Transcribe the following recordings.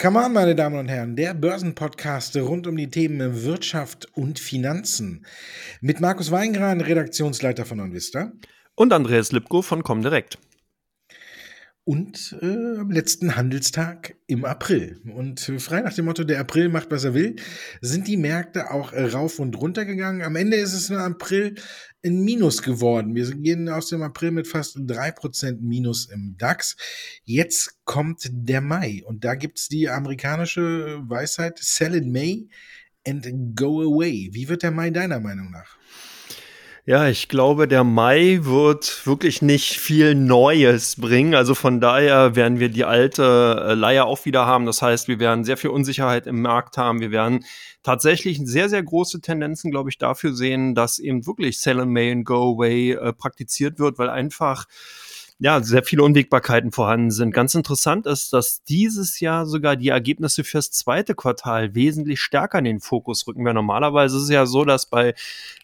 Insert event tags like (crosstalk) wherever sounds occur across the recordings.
Come on, meine Damen und Herren, der Börsenpodcast rund um die Themen Wirtschaft und Finanzen. Mit Markus Weingran, Redaktionsleiter von OnVista. Und Andreas Lipko von Comdirect und äh, am letzten Handelstag im April. Und äh, frei nach dem Motto, der April macht, was er will, sind die Märkte auch äh, rauf und runter gegangen. Am Ende ist es im April ein Minus geworden. Wir gehen aus dem April mit fast drei Prozent Minus im DAX. Jetzt kommt der Mai und da gibt's die amerikanische Weisheit, sell in May and go away. Wie wird der Mai deiner Meinung nach? Ja, ich glaube, der Mai wird wirklich nicht viel Neues bringen. Also von daher werden wir die alte äh, Leier auch wieder haben. Das heißt, wir werden sehr viel Unsicherheit im Markt haben. Wir werden tatsächlich sehr, sehr große Tendenzen, glaube ich, dafür sehen, dass eben wirklich Sell and May and Go Away äh, praktiziert wird, weil einfach ja, sehr viele Unwägbarkeiten vorhanden sind. Ganz interessant ist, dass dieses Jahr sogar die Ergebnisse fürs zweite Quartal wesentlich stärker in den Fokus rücken. Weil normalerweise ist es ja so, dass bei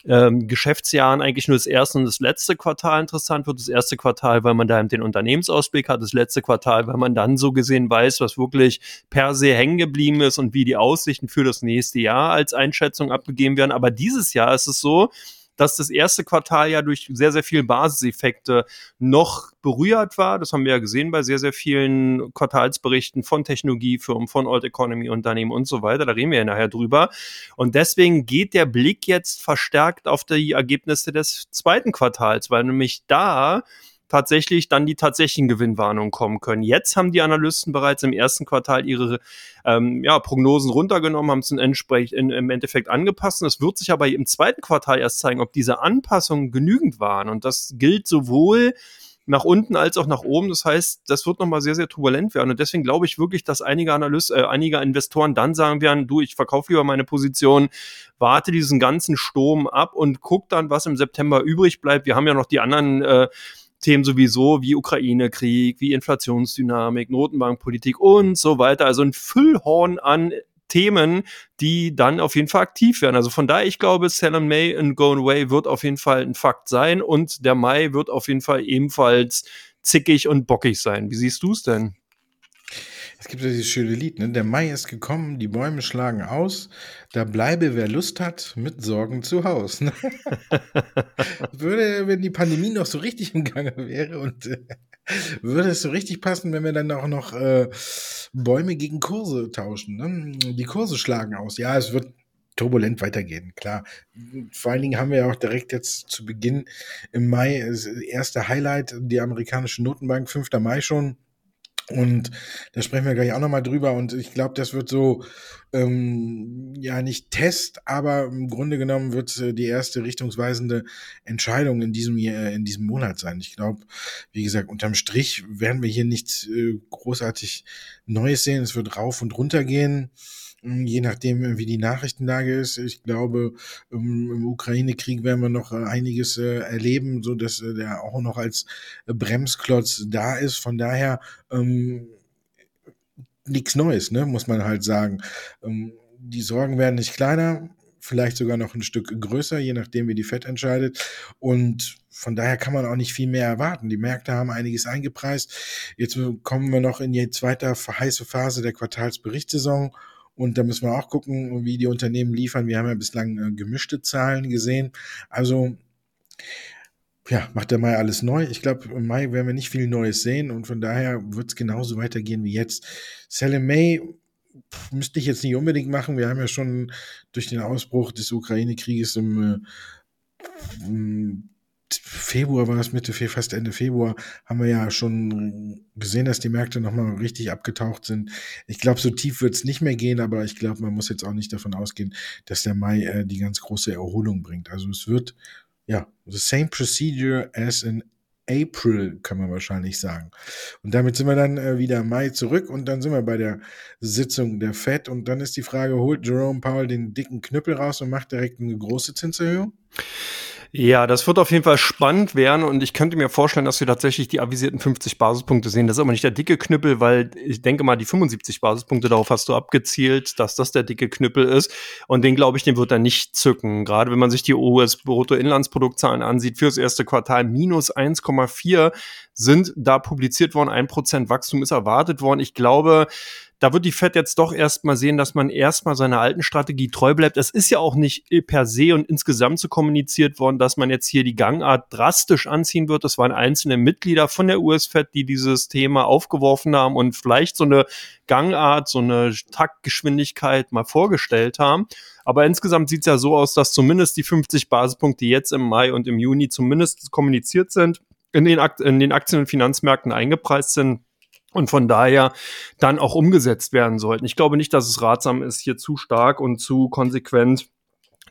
ähm, Geschäftsjahren eigentlich nur das erste und das letzte Quartal interessant wird. Das erste Quartal, weil man da den Unternehmensausblick hat, das letzte Quartal, weil man dann so gesehen weiß, was wirklich per se hängen geblieben ist und wie die Aussichten für das nächste Jahr als Einschätzung abgegeben werden. Aber dieses Jahr ist es so, dass das erste Quartal ja durch sehr, sehr viele Basiseffekte noch berührt war. Das haben wir ja gesehen bei sehr, sehr vielen Quartalsberichten von Technologiefirmen, von Old Economy Unternehmen und so weiter. Da reden wir ja nachher drüber. Und deswegen geht der Blick jetzt verstärkt auf die Ergebnisse des zweiten Quartals, weil nämlich da tatsächlich dann die tatsächlichen Gewinnwarnungen kommen können. Jetzt haben die Analysten bereits im ersten Quartal ihre ähm, ja, Prognosen runtergenommen, haben es entsprechend im Endeffekt angepasst. Und es wird sich aber im zweiten Quartal erst zeigen, ob diese Anpassungen genügend waren. Und das gilt sowohl nach unten als auch nach oben. Das heißt, das wird nochmal sehr, sehr turbulent werden. Und deswegen glaube ich wirklich, dass einige Analysten, äh, einige Investoren dann sagen werden, du, ich verkaufe lieber meine Position, warte diesen ganzen Sturm ab und guck dann, was im September übrig bleibt. Wir haben ja noch die anderen äh, Themen sowieso wie Ukraine-Krieg, wie Inflationsdynamik, Notenbankpolitik und so weiter. Also ein Füllhorn an Themen, die dann auf jeden Fall aktiv werden. Also von daher, ich glaube, Sell May and Go Away wird auf jeden Fall ein Fakt sein und der Mai wird auf jeden Fall ebenfalls zickig und bockig sein. Wie siehst du es denn? Es gibt ja dieses schöne Lied, ne? Der Mai ist gekommen, die Bäume schlagen aus, da bleibe wer Lust hat, mit Sorgen zu Haus. Ne? (laughs) würde, wenn die Pandemie noch so richtig im Gange wäre und äh, würde es so richtig passen, wenn wir dann auch noch äh, Bäume gegen Kurse tauschen. Ne? Die Kurse schlagen aus. Ja, es wird turbulent weitergehen, klar. Vor allen Dingen haben wir ja auch direkt jetzt zu Beginn im Mai das erste Highlight, die amerikanische Notenbank, 5. Mai schon und da sprechen wir gleich auch nochmal drüber. Und ich glaube, das wird so, ähm, ja, nicht Test, aber im Grunde genommen wird äh, die erste richtungsweisende Entscheidung in diesem, äh, in diesem Monat sein. Ich glaube, wie gesagt, unterm Strich werden wir hier nichts äh, großartig Neues sehen. Es wird rauf und runter gehen. Hm, je nachdem, äh, wie die Nachrichtenlage ist. Ich glaube, im Ukraine-Krieg werden wir noch äh, einiges äh, erleben, so dass der auch noch als Bremsklotz da ist. Von daher ähm, nichts Neues, ne, muss man halt sagen. Ähm, die Sorgen werden nicht kleiner, vielleicht sogar noch ein Stück größer, je nachdem, wie die FED entscheidet. Und von daher kann man auch nicht viel mehr erwarten. Die Märkte haben einiges eingepreist. Jetzt kommen wir noch in die zweite heiße Phase der Quartalsberichtssaison. Und da müssen wir auch gucken, wie die Unternehmen liefern. Wir haben ja bislang äh, gemischte Zahlen gesehen. Also, ja, macht der Mai alles neu. Ich glaube, im Mai werden wir nicht viel Neues sehen und von daher wird es genauso weitergehen wie jetzt. Sell in May müsste ich jetzt nicht unbedingt machen. Wir haben ja schon durch den Ausbruch des Ukraine-Krieges im, äh, im Februar war es Mitte, fast Ende Februar, haben wir ja schon gesehen, dass die Märkte nochmal richtig abgetaucht sind. Ich glaube, so tief wird es nicht mehr gehen, aber ich glaube, man muss jetzt auch nicht davon ausgehen, dass der Mai äh, die ganz große Erholung bringt. Also es wird, ja, the same procedure as in April, kann man wahrscheinlich sagen. Und damit sind wir dann äh, wieder Mai zurück und dann sind wir bei der Sitzung der FED und dann ist die Frage, holt Jerome Powell den dicken Knüppel raus und macht direkt eine große Zinserhöhung? Ja, das wird auf jeden Fall spannend werden und ich könnte mir vorstellen, dass wir tatsächlich die avisierten 50 Basispunkte sehen. Das ist aber nicht der dicke Knüppel, weil ich denke mal, die 75 Basispunkte, darauf hast du abgezielt, dass das der dicke Knüppel ist. Und den, glaube ich, den wird er nicht zücken. Gerade wenn man sich die US-Bruttoinlandsproduktzahlen ansieht, fürs erste Quartal minus 1,4 sind da publiziert worden, ein Prozent Wachstum ist erwartet worden. Ich glaube, da wird die Fed jetzt doch erstmal sehen, dass man erstmal seiner alten Strategie treu bleibt. Es ist ja auch nicht per se und insgesamt so kommuniziert worden, dass man jetzt hier die Gangart drastisch anziehen wird. Das waren einzelne Mitglieder von der US-Fed, die dieses Thema aufgeworfen haben und vielleicht so eine Gangart, so eine Taktgeschwindigkeit mal vorgestellt haben. Aber insgesamt sieht es ja so aus, dass zumindest die 50 Basispunkte jetzt im Mai und im Juni zumindest kommuniziert sind, in den, Akt in den Aktien- und Finanzmärkten eingepreist sind und von daher dann auch umgesetzt werden sollten. Ich glaube nicht, dass es ratsam ist, hier zu stark und zu konsequent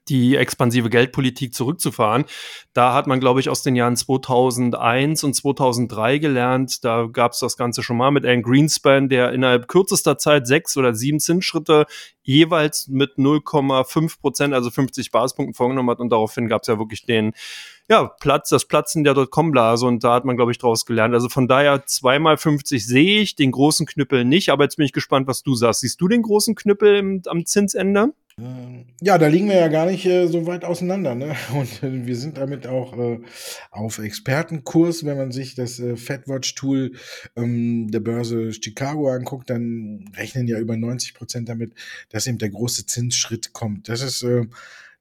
die expansive Geldpolitik zurückzufahren. Da hat man, glaube ich, aus den Jahren 2001 und 2003 gelernt. Da gab es das Ganze schon mal mit Alan Greenspan, der innerhalb kürzester Zeit sechs oder sieben Zinsschritte jeweils mit 0,5 Prozent, also 50 Basispunkten vorgenommen hat. Und daraufhin gab es ja wirklich den ja, Platz, das Platzen der Dotcom-Blase und da hat man, glaube ich, draus gelernt. Also von daher zweimal 50 sehe ich, den großen Knüppel nicht, aber jetzt bin ich gespannt, was du sagst. Siehst du den großen Knüppel im, am Zinsende? Ähm, ja, da liegen wir ja gar nicht äh, so weit auseinander. Ne? (laughs) Und äh, wir sind damit auch äh, auf Expertenkurs. Wenn man sich das äh, FedWatch-Tool ähm, der Börse Chicago anguckt, dann rechnen ja über 90 Prozent damit, dass eben der große Zinsschritt kommt. Das ist äh,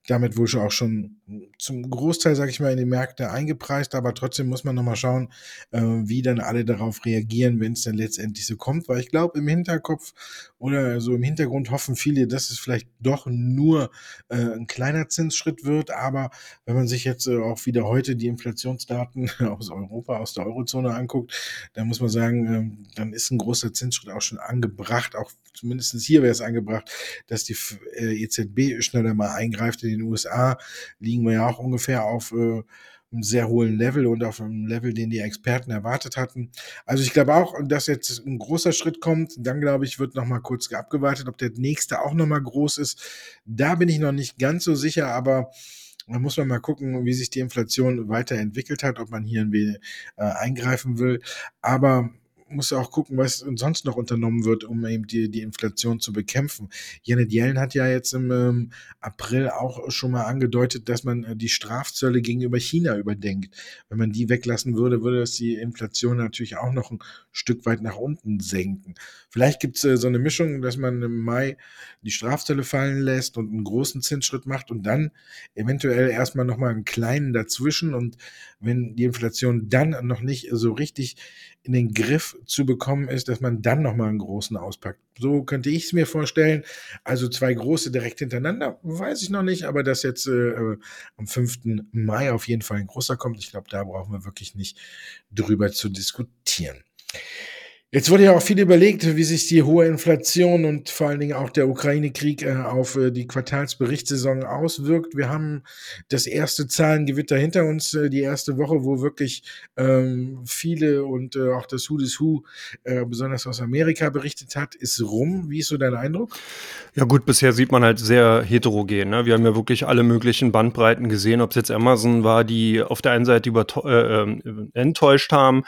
damit wohl schon auch schon zum Großteil, sage ich mal, in die Märkte eingepreist, aber trotzdem muss man nochmal schauen, äh, wie dann alle darauf reagieren, wenn es dann letztendlich so kommt, weil ich glaube, im Hinterkopf oder so im Hintergrund hoffen viele, dass es vielleicht doch nur äh, ein kleiner Zinsschritt wird, aber wenn man sich jetzt äh, auch wieder heute die Inflationsdaten (laughs) aus Europa, aus der Eurozone anguckt, dann muss man sagen, äh, dann ist ein großer Zinsschritt auch schon angebracht, auch zumindest hier wäre es angebracht, dass die äh, EZB schneller mal eingreift in den USA, liegen liegen wir ja auch ungefähr auf äh, einem sehr hohen Level und auf einem Level, den die Experten erwartet hatten. Also ich glaube auch, dass jetzt ein großer Schritt kommt. Dann glaube ich, wird noch mal kurz abgewartet, ob der nächste auch noch mal groß ist. Da bin ich noch nicht ganz so sicher, aber da muss man mal gucken, wie sich die Inflation weiterentwickelt hat, ob man hier ein wenig äh, eingreifen will. Aber muss auch gucken, was sonst noch unternommen wird, um eben die, die Inflation zu bekämpfen. Janet Yellen hat ja jetzt im ähm, April auch schon mal angedeutet, dass man äh, die Strafzölle gegenüber China überdenkt. Wenn man die weglassen würde, würde das die Inflation natürlich auch noch ein Stück weit nach unten senken. Vielleicht gibt es äh, so eine Mischung, dass man im Mai die Strafzölle fallen lässt und einen großen Zinsschritt macht und dann eventuell erstmal nochmal einen kleinen dazwischen. Und wenn die Inflation dann noch nicht so richtig in den Griff zu bekommen ist, dass man dann nochmal einen großen auspackt. So könnte ich es mir vorstellen. Also zwei große direkt hintereinander, weiß ich noch nicht, aber dass jetzt äh, äh am 5. Mai auf jeden Fall ein großer kommt, ich glaube, da brauchen wir wirklich nicht drüber zu diskutieren. Jetzt wurde ja auch viel überlegt, wie sich die hohe Inflation und vor allen Dingen auch der Ukraine-Krieg äh, auf äh, die Quartalsberichtssaison auswirkt. Wir haben das erste Zahlengewitter hinter uns, äh, die erste Woche, wo wirklich ähm, viele und auch das Who des Who, besonders aus Amerika, berichtet hat, ist rum. Wie ist so dein Eindruck? Ja gut, bisher sieht man halt sehr heterogen. Ne? Wir haben ja wirklich alle möglichen Bandbreiten gesehen, ob es jetzt Amazon war, die auf der einen Seite über, äh, ähm, enttäuscht haben,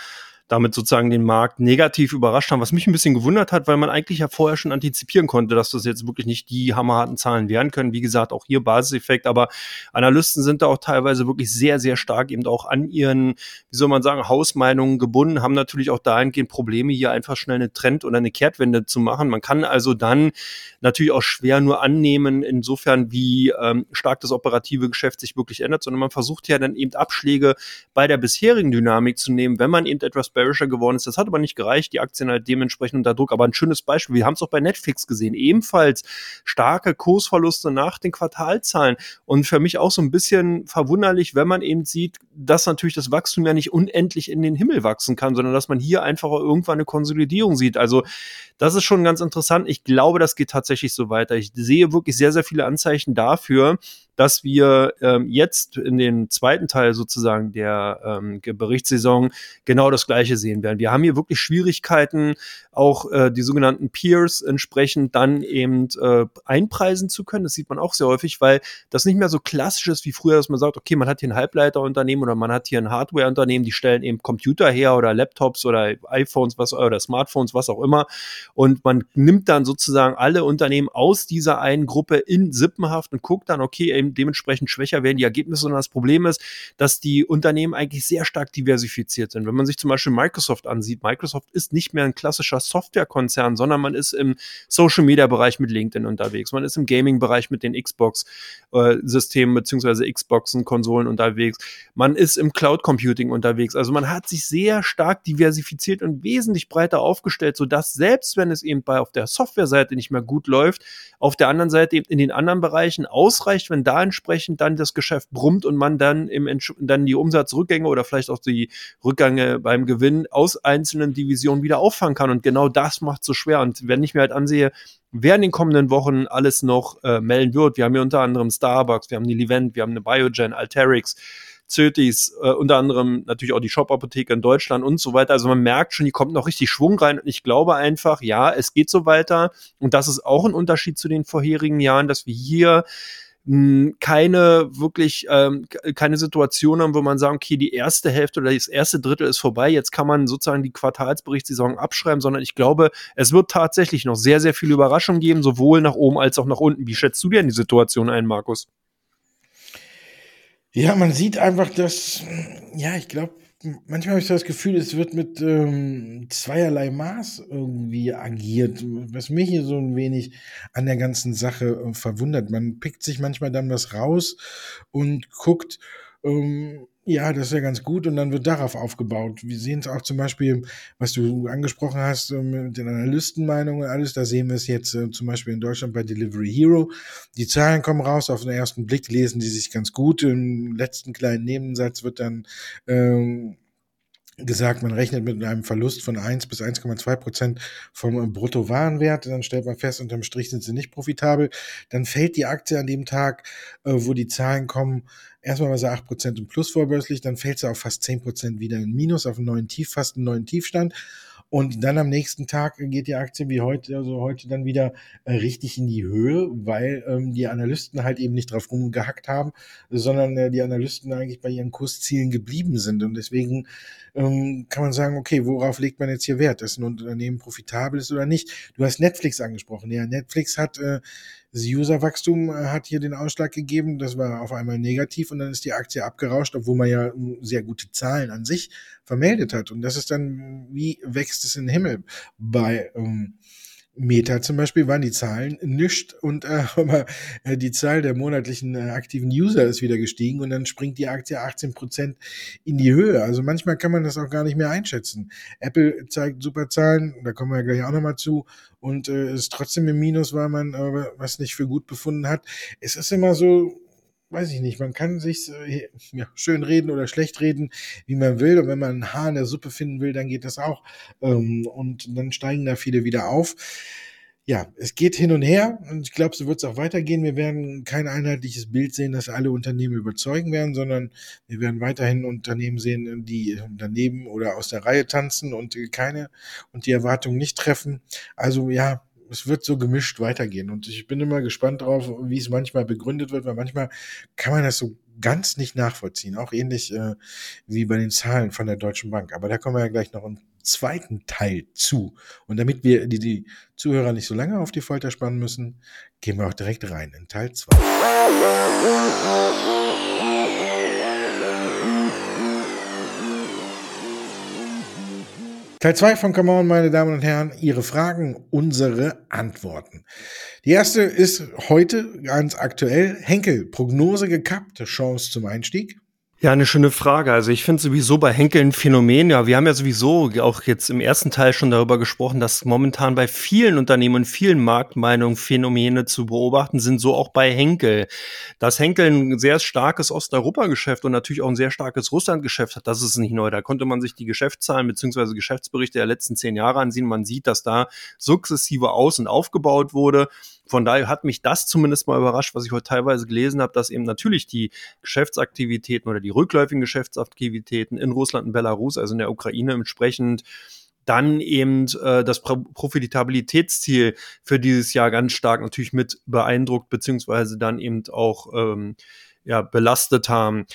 damit sozusagen den Markt negativ überrascht haben, was mich ein bisschen gewundert hat, weil man eigentlich ja vorher schon antizipieren konnte, dass das jetzt wirklich nicht die hammerharten Zahlen werden können. Wie gesagt, auch hier Basiseffekt, aber Analysten sind da auch teilweise wirklich sehr, sehr stark eben auch an ihren, wie soll man sagen, Hausmeinungen gebunden, haben natürlich auch dahingehend Probleme, hier einfach schnell eine Trend- oder eine Kehrtwende zu machen. Man kann also dann natürlich auch schwer nur annehmen, insofern wie ähm, stark das operative Geschäft sich wirklich ändert, sondern man versucht ja dann eben Abschläge bei der bisherigen Dynamik zu nehmen, wenn man eben etwas bearischer geworden ist. Das hat aber nicht gereicht, die Aktien halt dementsprechend unter Druck. Aber ein schönes Beispiel, wir haben es auch bei Netflix gesehen, ebenfalls starke Kursverluste nach den Quartalzahlen. Und für mich auch so ein bisschen verwunderlich, wenn man eben sieht, dass natürlich das Wachstum ja nicht unendlich in den Himmel wachsen kann, sondern dass man hier einfach irgendwann eine Konsolidierung sieht. Also das ist schon ganz interessant. Ich glaube, das geht tatsächlich so weiter. Ich sehe wirklich sehr, sehr viele Anzeichen dafür, dass wir ähm, jetzt in den zweiten Teil sozusagen der ähm, Berichtssaison genau das Gleiche sehen werden. Wir haben hier wirklich Schwierigkeiten, auch äh, die sogenannten Peers entsprechend dann eben äh, einpreisen zu können. Das sieht man auch sehr häufig, weil das nicht mehr so klassisch ist wie früher, dass man sagt, okay, man hat hier ein Halbleiterunternehmen oder man hat hier ein Hardwareunternehmen, die stellen eben Computer her oder Laptops oder iPhones, was oder Smartphones, was auch immer. Und man nimmt dann sozusagen alle Unternehmen aus dieser einen Gruppe in Sippenhaft und guckt dann, okay, eben dementsprechend schwächer werden die Ergebnisse, sondern das Problem ist, dass die Unternehmen eigentlich sehr stark diversifiziert sind. Wenn man sich zum Beispiel Microsoft ansieht. Microsoft ist nicht mehr ein klassischer Softwarekonzern, sondern man ist im Social-Media-Bereich mit LinkedIn unterwegs. Man ist im Gaming-Bereich mit den Xbox-Systemen äh, beziehungsweise Xboxen, Konsolen unterwegs. Man ist im Cloud-Computing unterwegs. Also man hat sich sehr stark diversifiziert und wesentlich breiter aufgestellt, sodass selbst wenn es eben bei auf der Software-Seite nicht mehr gut läuft, auf der anderen Seite eben in den anderen Bereichen ausreicht, wenn da entsprechend dann das Geschäft brummt und man dann im dann die Umsatzrückgänge oder vielleicht auch die Rückgänge beim Gewinn aus einzelnen Divisionen wieder auffangen kann. Und genau das macht so schwer. Und wenn ich mir halt ansehe, wer in den kommenden Wochen alles noch äh, melden wird, wir haben hier unter anderem Starbucks, wir haben die Levent, wir haben eine Biogen, Alterix, Zötis, äh, unter anderem natürlich auch die Shop-Apotheke in Deutschland und so weiter. Also man merkt schon, hier kommt noch richtig Schwung rein. Und ich glaube einfach, ja, es geht so weiter. Und das ist auch ein Unterschied zu den vorherigen Jahren, dass wir hier keine wirklich ähm, keine Situation haben, wo man sagt, okay, die erste Hälfte oder das erste Drittel ist vorbei, jetzt kann man sozusagen die Quartalsberichtssaison abschreiben, sondern ich glaube, es wird tatsächlich noch sehr, sehr viele Überraschungen geben, sowohl nach oben als auch nach unten. Wie schätzt du denn die Situation ein, Markus? Ja, man sieht einfach, dass, ja, ich glaube, manchmal habe ich so das Gefühl, es wird mit ähm, zweierlei Maß irgendwie agiert, was mich hier so ein wenig an der ganzen Sache äh, verwundert. Man pickt sich manchmal dann was raus und guckt, ähm, ja, das ist ja ganz gut und dann wird darauf aufgebaut. Wir sehen es auch zum Beispiel, was du angesprochen hast äh, mit den Analystenmeinungen und alles, da sehen wir es jetzt äh, zum Beispiel in Deutschland bei Delivery Hero. Die Zahlen kommen raus, auf den ersten Blick lesen die sich ganz gut. Im letzten kleinen Nebensatz wird dann ähm, gesagt, man rechnet mit einem Verlust von 1 bis 1,2 Prozent vom Bruttowarenwert. Dann stellt man fest, unterm Strich sind sie nicht profitabel. Dann fällt die Aktie an dem Tag, äh, wo die Zahlen kommen, erstmal war sie 8 Prozent im Plus vorbörslich, dann fällt sie auf fast 10 Prozent wieder in Minus, auf einen neuen Tief, fast einen neuen Tiefstand. Und dann am nächsten Tag geht die Aktie wie heute, also heute dann wieder äh, richtig in die Höhe, weil ähm, die Analysten halt eben nicht drauf rumgehackt haben, sondern äh, die Analysten eigentlich bei ihren Kurszielen geblieben sind. Und deswegen ähm, kann man sagen, okay, worauf legt man jetzt hier Wert, dass ein Unternehmen profitabel ist oder nicht? Du hast Netflix angesprochen. Ja, Netflix hat äh, das Userwachstum äh, hat hier den Ausschlag gegeben. Das war auf einmal negativ und dann ist die Aktie abgerauscht, obwohl man ja hm, sehr gute Zahlen an sich vermeldet hat. Und das ist dann, wie wächst es in den Himmel bei ähm, Meta zum Beispiel waren die Zahlen nischt und äh, (laughs) aber äh, die Zahl der monatlichen äh, aktiven User ist wieder gestiegen und dann springt die Aktie 18 Prozent in die Höhe. Also manchmal kann man das auch gar nicht mehr einschätzen. Apple zeigt super Zahlen, da kommen wir gleich auch nochmal zu und äh, ist trotzdem im Minus, weil man äh, was nicht für gut befunden hat. Es ist immer so, weiß ich nicht, man kann sich äh, ja, schön reden oder schlecht reden, wie man will. Und wenn man ein Haar in der Suppe finden will, dann geht das auch. Ähm, und dann steigen da viele wieder auf. Ja, es geht hin und her und ich glaube, so wird es auch weitergehen. Wir werden kein einheitliches Bild sehen, das alle Unternehmen überzeugen werden, sondern wir werden weiterhin Unternehmen sehen, die daneben oder aus der Reihe tanzen und keine und die Erwartungen nicht treffen. Also ja, es wird so gemischt weitergehen. Und ich bin immer gespannt drauf, wie es manchmal begründet wird, weil manchmal kann man das so ganz nicht nachvollziehen. Auch ähnlich äh, wie bei den Zahlen von der Deutschen Bank. Aber da kommen wir ja gleich noch im zweiten Teil zu. Und damit wir die, die Zuhörer nicht so lange auf die Folter spannen müssen, gehen wir auch direkt rein in Teil 2. Teil 2 von Come On, meine Damen und Herren, Ihre Fragen, unsere Antworten. Die erste ist heute ganz aktuell. Henkel, Prognose gekappt, Chance zum Einstieg? Ja, eine schöne Frage. Also ich finde sowieso bei Henkel ein Phänomen. Ja, wir haben ja sowieso auch jetzt im ersten Teil schon darüber gesprochen, dass momentan bei vielen Unternehmen und vielen Marktmeinungen Phänomene zu beobachten sind, so auch bei Henkel. Dass Henkel ein sehr starkes Osteuropa-Geschäft und natürlich auch ein sehr starkes Russland-Geschäft hat, das ist nicht neu. Da konnte man sich die Geschäftszahlen beziehungsweise Geschäftsberichte der letzten zehn Jahre ansehen. Man sieht, dass da sukzessive aus- und aufgebaut wurde. Von daher hat mich das zumindest mal überrascht, was ich heute teilweise gelesen habe, dass eben natürlich die Geschäftsaktivitäten oder die rückläufigen Geschäftsaktivitäten in Russland und Belarus, also in der Ukraine entsprechend dann eben äh, das Profitabilitätsziel für dieses Jahr ganz stark natürlich mit beeindruckt, beziehungsweise dann eben auch ähm, ja, belastet haben.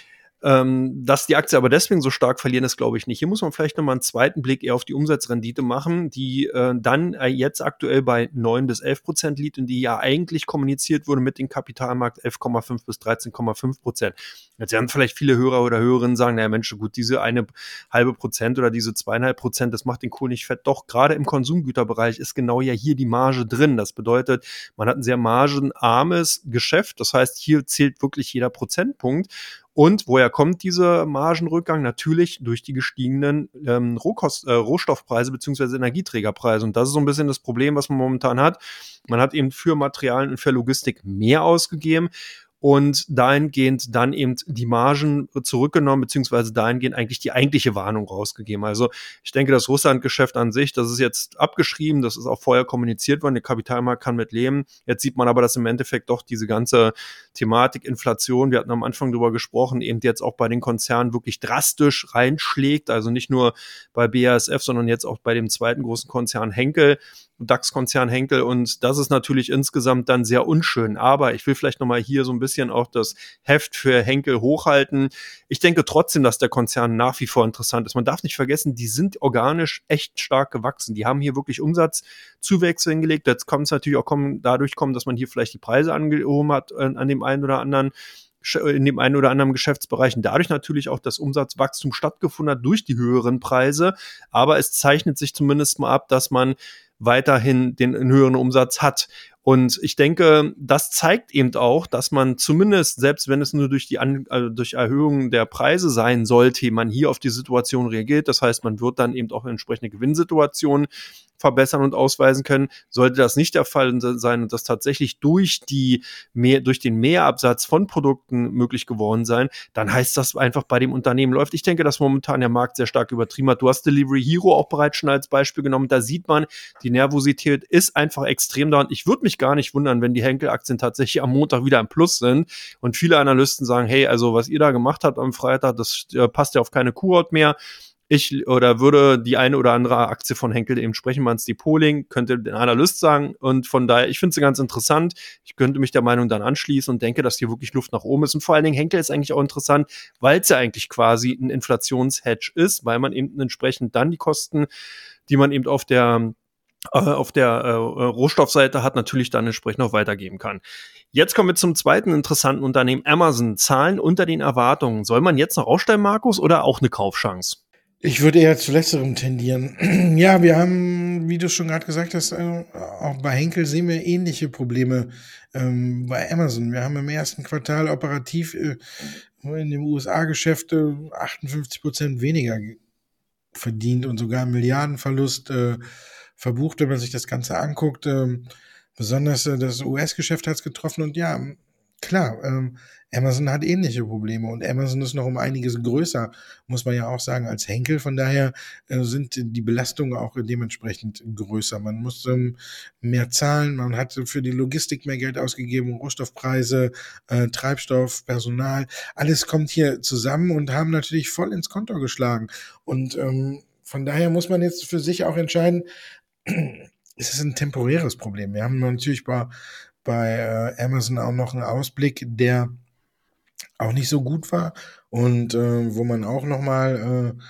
Ähm, dass die Aktie aber deswegen so stark verlieren, ist glaube ich nicht. Hier muss man vielleicht nochmal einen zweiten Blick eher auf die Umsatzrendite machen, die äh, dann äh, jetzt aktuell bei 9 bis 11 Prozent liegt und die ja eigentlich kommuniziert wurde mit dem Kapitalmarkt 11,5 bis 13,5 Prozent. Jetzt werden vielleicht viele Hörer oder Hörerinnen sagen, naja Mensch, gut, diese eine halbe Prozent oder diese zweieinhalb Prozent, das macht den Kohl nicht fett. Doch, gerade im Konsumgüterbereich ist genau ja hier die Marge drin. Das bedeutet, man hat ein sehr margenarmes Geschäft. Das heißt, hier zählt wirklich jeder Prozentpunkt. Und woher kommt dieser Margenrückgang? Natürlich durch die gestiegenen ähm, Rohkost, äh, Rohstoffpreise beziehungsweise Energieträgerpreise. Und das ist so ein bisschen das Problem, was man momentan hat. Man hat eben für Materialien und für Logistik mehr ausgegeben und dahingehend dann eben die Margen zurückgenommen, beziehungsweise dahingehend eigentlich die eigentliche Warnung rausgegeben. Also ich denke, das Russland-Geschäft an sich, das ist jetzt abgeschrieben, das ist auch vorher kommuniziert worden, der Kapitalmarkt kann mit leben. Jetzt sieht man aber, dass im Endeffekt doch diese ganze Thematik Inflation, wir hatten am Anfang drüber gesprochen, eben jetzt auch bei den Konzernen wirklich drastisch reinschlägt. Also nicht nur bei BASF, sondern jetzt auch bei dem zweiten großen Konzern Henkel. DAX-Konzern Henkel und das ist natürlich insgesamt dann sehr unschön. Aber ich will vielleicht nochmal hier so ein bisschen auch das Heft für Henkel hochhalten. Ich denke trotzdem, dass der Konzern nach wie vor interessant ist. Man darf nicht vergessen, die sind organisch echt stark gewachsen. Die haben hier wirklich Umsatzzuwächse hingelegt. Jetzt kommt es natürlich auch kommen, dadurch kommen, dass man hier vielleicht die Preise angehoben hat äh, an dem einen oder anderen in dem einen oder anderen Geschäftsbereich und dadurch natürlich auch das Umsatzwachstum stattgefunden hat durch die höheren Preise. Aber es zeichnet sich zumindest mal ab, dass man weiterhin den höheren Umsatz hat. Und ich denke, das zeigt eben auch, dass man zumindest, selbst wenn es nur durch die also durch Erhöhung der Preise sein sollte, man hier auf die Situation reagiert. Das heißt, man wird dann eben auch entsprechende Gewinnsituationen verbessern und ausweisen können. Sollte das nicht der Fall sein und das tatsächlich durch die mehr, durch den Mehrabsatz von Produkten möglich geworden sein, dann heißt das einfach bei dem Unternehmen läuft. Ich denke, dass momentan der Markt sehr stark übertrieben hat. Du hast Delivery Hero auch bereits schon als Beispiel genommen. Da sieht man, die Nervosität ist einfach extrem da und ich würde mich gar nicht wundern, wenn die Henkel-Aktien tatsächlich am Montag wieder im Plus sind und viele Analysten sagen, hey, also was ihr da gemacht habt am Freitag, das äh, passt ja auf keine Kuhhaut mehr ich oder würde die eine oder andere Aktie von Henkel eben sprechen, man es Depot legen, könnte der Analyst sagen. Und von daher, ich finde sie ganz interessant. Ich könnte mich der Meinung dann anschließen und denke, dass hier wirklich Luft nach oben ist. Und vor allen Dingen Henkel ist eigentlich auch interessant, weil es ja eigentlich quasi ein Inflationshedge ist, weil man eben entsprechend dann die Kosten, die man eben auf der äh, auf der äh, Rohstoffseite hat, natürlich dann entsprechend auch weitergeben kann. Jetzt kommen wir zum zweiten interessanten Unternehmen, Amazon. Zahlen unter den Erwartungen. Soll man jetzt noch ausstellen, Markus, oder auch eine Kaufchance? Ich würde eher zu letzterem tendieren. (clears throat) ja, wir haben, wie du schon gerade gesagt hast, äh, auch bei Henkel sehen wir ähnliche Probleme ähm, bei Amazon. Wir haben im ersten Quartal operativ äh, in dem USA-Geschäft 58 Prozent weniger verdient und sogar Milliardenverlust äh, verbucht, wenn man sich das Ganze anguckt. Ähm, besonders äh, das US-Geschäft hat es getroffen und ja, klar, ähm, Amazon hat ähnliche Probleme und Amazon ist noch um einiges größer, muss man ja auch sagen, als Henkel. Von daher äh, sind die Belastungen auch dementsprechend größer. Man muss ähm, mehr zahlen, man hat für die Logistik mehr Geld ausgegeben, Rohstoffpreise, äh, Treibstoff, Personal, alles kommt hier zusammen und haben natürlich voll ins Konto geschlagen. Und ähm, von daher muss man jetzt für sich auch entscheiden, (clears throat) ist es ein temporäres Problem. Wir haben natürlich bei, bei äh, Amazon auch noch einen Ausblick, der auch nicht so gut war und äh, wo man auch nochmal äh,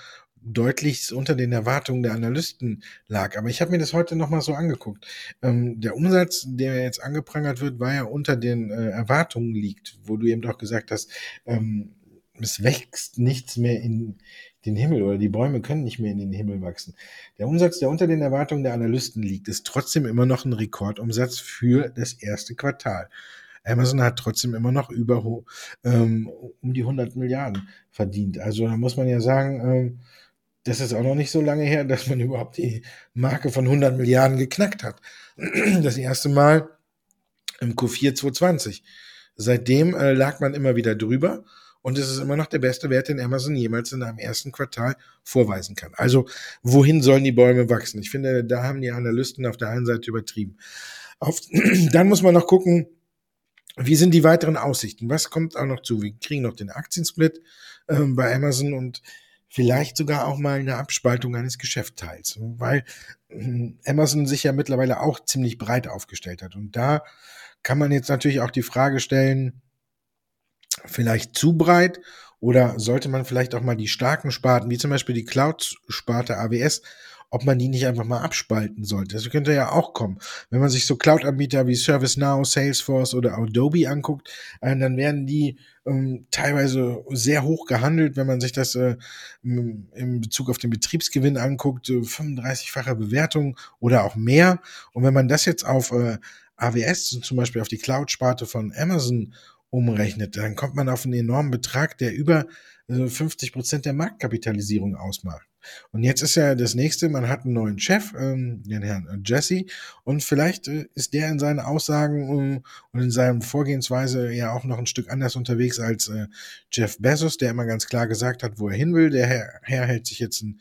deutlich unter den Erwartungen der Analysten lag. Aber ich habe mir das heute nochmal so angeguckt. Ähm, der Umsatz, der jetzt angeprangert wird, war ja unter den äh, Erwartungen liegt, wo du eben doch gesagt hast, ähm, es wächst nichts mehr in den Himmel oder die Bäume können nicht mehr in den Himmel wachsen. Der Umsatz, der unter den Erwartungen der Analysten liegt, ist trotzdem immer noch ein Rekordumsatz für das erste Quartal. Amazon hat trotzdem immer noch über ähm, um die 100 Milliarden verdient. Also da muss man ja sagen, ähm, das ist auch noch nicht so lange her, dass man überhaupt die Marke von 100 Milliarden geknackt hat. Das erste Mal im Q4 2020. Seitdem äh, lag man immer wieder drüber und es ist immer noch der beste Wert, den Amazon jemals in einem ersten Quartal vorweisen kann. Also wohin sollen die Bäume wachsen? Ich finde, da haben die Analysten auf der einen Seite übertrieben. Auf, (clears throat) dann muss man noch gucken, wie sind die weiteren Aussichten? Was kommt auch noch zu? Wir kriegen noch den Aktiensplit äh, bei Amazon und vielleicht sogar auch mal eine Abspaltung eines Geschäftsteils, weil äh, Amazon sich ja mittlerweile auch ziemlich breit aufgestellt hat. Und da kann man jetzt natürlich auch die Frage stellen, vielleicht zu breit Oder sollte man vielleicht auch mal die starken Sparten, wie zum Beispiel die Cloud-Sparte AWS, ob man die nicht einfach mal abspalten sollte. Das könnte ja auch kommen. Wenn man sich so Cloud-Anbieter wie ServiceNow, Salesforce oder Adobe anguckt, äh, dann werden die ähm, teilweise sehr hoch gehandelt, wenn man sich das äh, in Bezug auf den Betriebsgewinn anguckt, äh, 35-fache Bewertung oder auch mehr. Und wenn man das jetzt auf äh, AWS, zum Beispiel auf die Cloud-Sparte von Amazon umrechnet, dann kommt man auf einen enormen Betrag, der über 50 äh, Prozent der Marktkapitalisierung ausmacht. Und jetzt ist ja das nächste, man hat einen neuen Chef, ähm, den Herrn Jesse, und vielleicht äh, ist der in seinen Aussagen äh, und in seinem Vorgehensweise ja auch noch ein Stück anders unterwegs als äh, Jeff Bezos, der immer ganz klar gesagt hat, wo er hin will. Der Herr, Herr hält sich jetzt ein,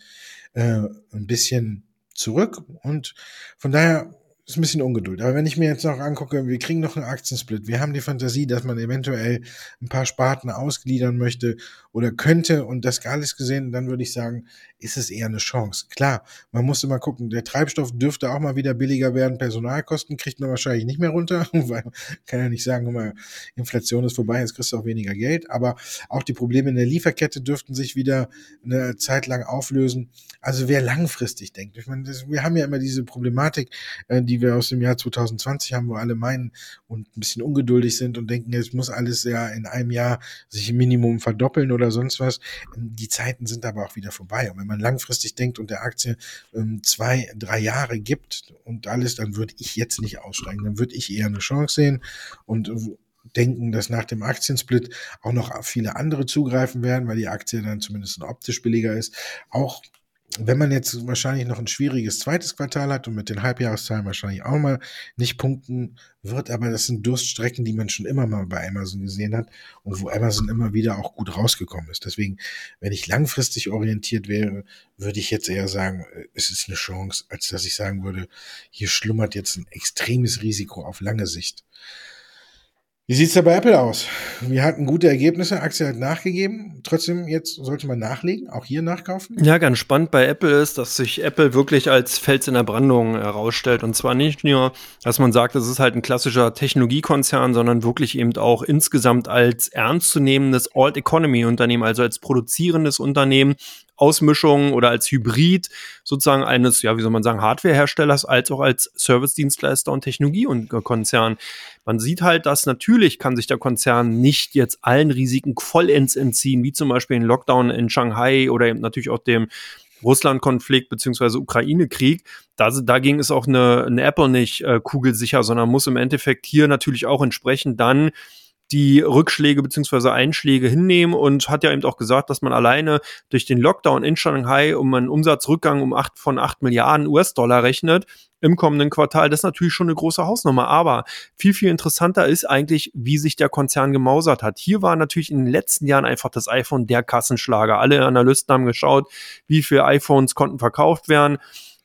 äh, ein bisschen zurück und von daher ist ein bisschen Ungeduld. Aber wenn ich mir jetzt noch angucke, wir kriegen noch einen Aktiensplit, wir haben die Fantasie, dass man eventuell ein paar Sparten ausgliedern möchte oder könnte und das alles gesehen, dann würde ich sagen, ist es eher eine Chance. Klar, man muss immer gucken, der Treibstoff dürfte auch mal wieder billiger werden, Personalkosten kriegt man wahrscheinlich nicht mehr runter, (laughs) weil kann ja nicht sagen, immer Inflation ist vorbei, jetzt kriegst du auch weniger Geld, aber auch die Probleme in der Lieferkette dürften sich wieder eine Zeit lang auflösen. Also wer langfristig denkt, ich meine, das, wir haben ja immer diese Problematik, äh, die wir aus dem Jahr 2020 haben, wo alle meinen und ein bisschen ungeduldig sind und denken, es muss alles ja in einem Jahr sich im Minimum verdoppeln oder sonst was. Die Zeiten sind aber auch wieder vorbei. Und wenn man langfristig denkt und der Aktie ähm, zwei, drei Jahre gibt und alles, dann würde ich jetzt nicht aussteigen. Dann würde ich eher eine Chance sehen und denken, dass nach dem Aktiensplit auch noch viele andere zugreifen werden, weil die Aktie dann zumindest optisch billiger ist. Auch wenn man jetzt wahrscheinlich noch ein schwieriges zweites Quartal hat und mit den Halbjahreszahlen wahrscheinlich auch mal nicht punkten wird, aber das sind Durststrecken, die man schon immer mal bei Amazon gesehen hat und wo Amazon immer wieder auch gut rausgekommen ist. Deswegen, wenn ich langfristig orientiert wäre, würde ich jetzt eher sagen, äh, es ist eine Chance, als dass ich sagen würde, hier schlummert jetzt ein extremes Risiko auf lange Sicht. Wie sieht's da bei Apple aus? Wir hatten gute Ergebnisse, Aktie hat nachgegeben. Trotzdem, jetzt sollte man nachlegen, auch hier nachkaufen. Ja, ganz spannend bei Apple ist, dass sich Apple wirklich als Fels in der Brandung herausstellt. Und zwar nicht nur, dass man sagt, es ist halt ein klassischer Technologiekonzern, sondern wirklich eben auch insgesamt als ernstzunehmendes Alt-Economy-Unternehmen, also als produzierendes Unternehmen, Ausmischung oder als Hybrid sozusagen eines, ja, wie soll man sagen, Hardwareherstellers als auch als Service-Dienstleister und Technologie- und Konzern. Man sieht halt, dass natürlich kann sich der Konzern nicht jetzt allen Risiken vollends entziehen, wie zum Beispiel den Lockdown in Shanghai oder eben natürlich auch dem Russland-Konflikt beziehungsweise Ukraine-Krieg, da, da ging es auch eine, eine Apple nicht äh, kugelsicher, sondern muss im Endeffekt hier natürlich auch entsprechend dann die Rückschläge beziehungsweise Einschläge hinnehmen und hat ja eben auch gesagt, dass man alleine durch den Lockdown in Shanghai um einen Umsatzrückgang um acht von acht Milliarden US-Dollar rechnet im kommenden Quartal. Das ist natürlich schon eine große Hausnummer. Aber viel, viel interessanter ist eigentlich, wie sich der Konzern gemausert hat. Hier war natürlich in den letzten Jahren einfach das iPhone der Kassenschlager. Alle Analysten haben geschaut, wie viele iPhones konnten verkauft werden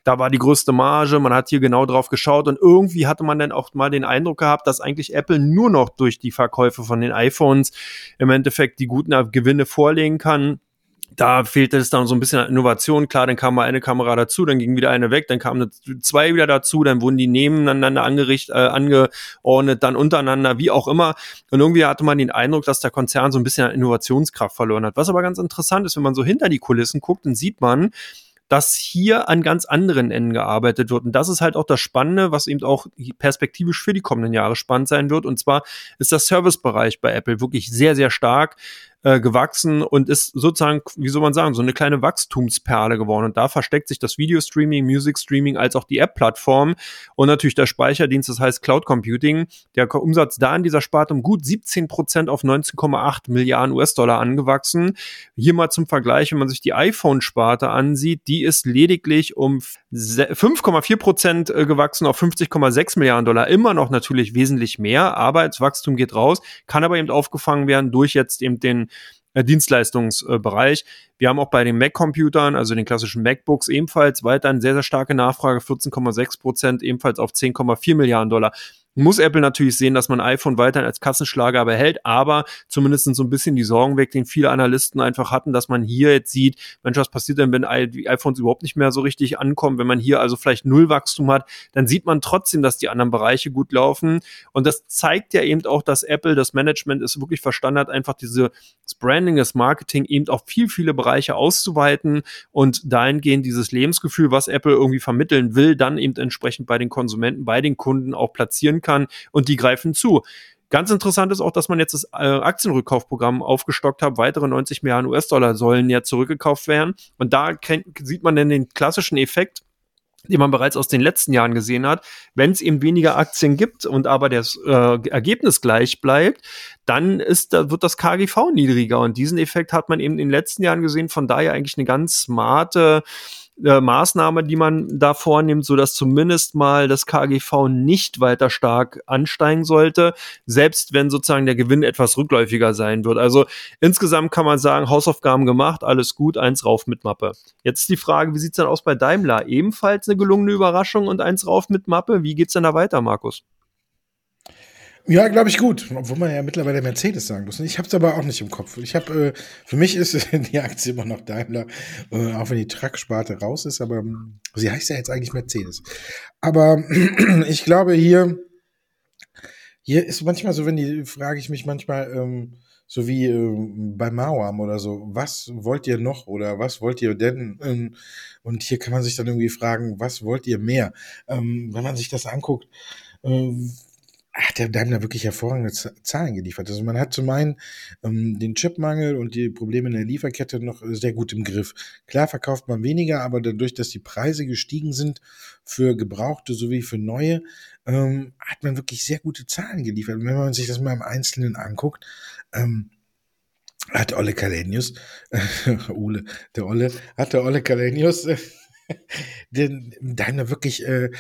da war die größte Marge, man hat hier genau drauf geschaut und irgendwie hatte man dann auch mal den Eindruck gehabt, dass eigentlich Apple nur noch durch die Verkäufe von den iPhones im Endeffekt die guten Gewinne vorlegen kann da fehlte es dann so ein bisschen an Innovation. Klar, dann kam mal eine Kamera dazu, dann ging wieder eine weg, dann kamen zwei wieder dazu, dann wurden die nebeneinander angerichtet, äh, angeordnet, dann untereinander, wie auch immer. Und irgendwie hatte man den Eindruck, dass der Konzern so ein bisschen an Innovationskraft verloren hat. Was aber ganz interessant ist, wenn man so hinter die Kulissen guckt, dann sieht man, dass hier an ganz anderen Enden gearbeitet wird. Und das ist halt auch das Spannende, was eben auch perspektivisch für die kommenden Jahre spannend sein wird. Und zwar ist der Servicebereich bei Apple wirklich sehr, sehr stark äh, gewachsen und ist sozusagen, wie soll man sagen, so eine kleine Wachstumsperle geworden. Und da versteckt sich das Video-Streaming, Music-Streaming als auch die App-Plattform und natürlich der Speicherdienst, das heißt Cloud Computing. Der Umsatz da in dieser Sparte um gut 17 Prozent auf 19,8 Milliarden US-Dollar angewachsen. Hier mal zum Vergleich, wenn man sich die iPhone-Sparte ansieht, die ist lediglich um 5,4 Prozent äh, gewachsen auf 50,6 Milliarden Dollar. Immer noch natürlich wesentlich mehr, aber das Wachstum geht raus, kann aber eben aufgefangen werden durch jetzt eben den äh, Dienstleistungsbereich. Wir haben auch bei den Mac-Computern, also den klassischen MacBooks, ebenfalls weiterhin sehr, sehr starke Nachfrage, 14,6 Prozent, ebenfalls auf 10,4 Milliarden Dollar. Muss Apple natürlich sehen, dass man iPhone weiterhin als Kassenschlager behält, aber zumindest so ein bisschen die Sorgen weg, den viele Analysten einfach hatten, dass man hier jetzt sieht, Mensch, was passiert denn, wenn die iPhones überhaupt nicht mehr so richtig ankommen, wenn man hier also vielleicht Nullwachstum hat, dann sieht man trotzdem, dass die anderen Bereiche gut laufen. Und das zeigt ja eben auch, dass Apple, das Management es wirklich verstanden hat, einfach diese Branding, das Marketing eben auf viel, viele Bereiche auszuweiten und dahingehend dieses Lebensgefühl, was Apple irgendwie vermitteln will, dann eben entsprechend bei den Konsumenten, bei den Kunden auch platzieren kann und die greifen zu. Ganz interessant ist auch, dass man jetzt das äh, Aktienrückkaufprogramm aufgestockt hat. Weitere 90 Milliarden US-Dollar sollen ja zurückgekauft werden. Und da sieht man dann den klassischen Effekt, die man bereits aus den letzten Jahren gesehen hat. Wenn es eben weniger Aktien gibt und aber das äh, Ergebnis gleich bleibt, dann ist, da wird das KGV niedriger. Und diesen Effekt hat man eben in den letzten Jahren gesehen. Von daher eigentlich eine ganz smarte äh, Maßnahme, die man da vornimmt, so dass zumindest mal das KGV nicht weiter stark ansteigen sollte, selbst wenn sozusagen der Gewinn etwas rückläufiger sein wird. Also insgesamt kann man sagen, Hausaufgaben gemacht, alles gut, eins rauf mit Mappe. Jetzt ist die Frage, wie sieht's denn aus bei Daimler? Ebenfalls eine gelungene Überraschung und eins rauf mit Mappe. Wie geht's denn da weiter, Markus? Ja, glaube ich gut. Obwohl man ja mittlerweile Mercedes sagen muss. Ich habe es aber auch nicht im Kopf. Ich habe, äh, für mich ist (laughs) die Aktie immer noch Daimler, äh, auch wenn die Truck-Sparte raus ist. Aber ähm, sie heißt ja jetzt eigentlich Mercedes. Aber (clears throat) ich glaube hier, hier ist manchmal so, wenn die frage ich mich manchmal. Ähm, so wie äh, bei Mauam oder so, was wollt ihr noch oder was wollt ihr denn? Ähm, und hier kann man sich dann irgendwie fragen, was wollt ihr mehr? Ähm, wenn man sich das anguckt, äh, hat der Daimler wirklich hervorragende Zahlen geliefert. Also man hat zum einen ähm, den Chipmangel und die Probleme in der Lieferkette noch sehr gut im Griff. Klar verkauft man weniger, aber dadurch, dass die Preise gestiegen sind für gebrauchte sowie für neue, ähm, hat man wirklich sehr gute Zahlen geliefert. Und wenn man sich das mal im Einzelnen anguckt, ähm, hat Olle Kalenius, äh, (laughs) Ole, der Olle, hat der Olle Kalenius äh, (laughs) den Daimler wirklich äh,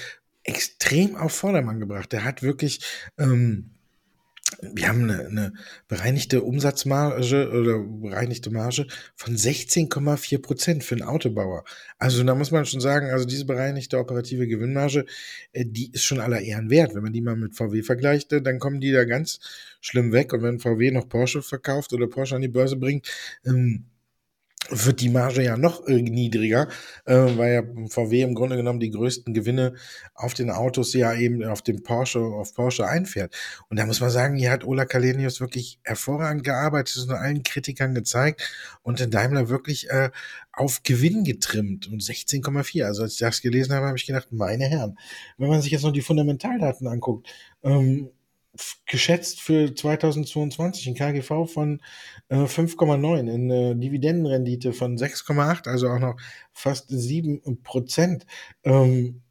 extrem auf Vordermann gebracht. Der hat wirklich, ähm, wir haben eine, eine bereinigte Umsatzmarge oder bereinigte Marge von 16,4 Prozent für einen Autobauer. Also da muss man schon sagen, also diese bereinigte operative Gewinnmarge, äh, die ist schon aller Ehren wert. Wenn man die mal mit VW vergleicht, äh, dann kommen die da ganz schlimm weg. Und wenn VW noch Porsche verkauft oder Porsche an die Börse bringt, ähm, wird die Marge ja noch äh, niedriger, äh, weil ja VW im Grunde genommen die größten Gewinne auf den Autos ja eben auf dem Porsche, auf Porsche einfährt. Und da muss man sagen, hier hat Ola Kalenius wirklich hervorragend gearbeitet, nur allen Kritikern gezeigt und in Daimler wirklich äh, auf Gewinn getrimmt und 16,4. Also als ich das gelesen habe, habe ich gedacht, meine Herren, wenn man sich jetzt noch die Fundamentaldaten anguckt, ähm, geschätzt für 2022 ein KGV von äh, 5,9, eine Dividendenrendite von 6,8, also auch noch fast 7 Prozent. Ähm,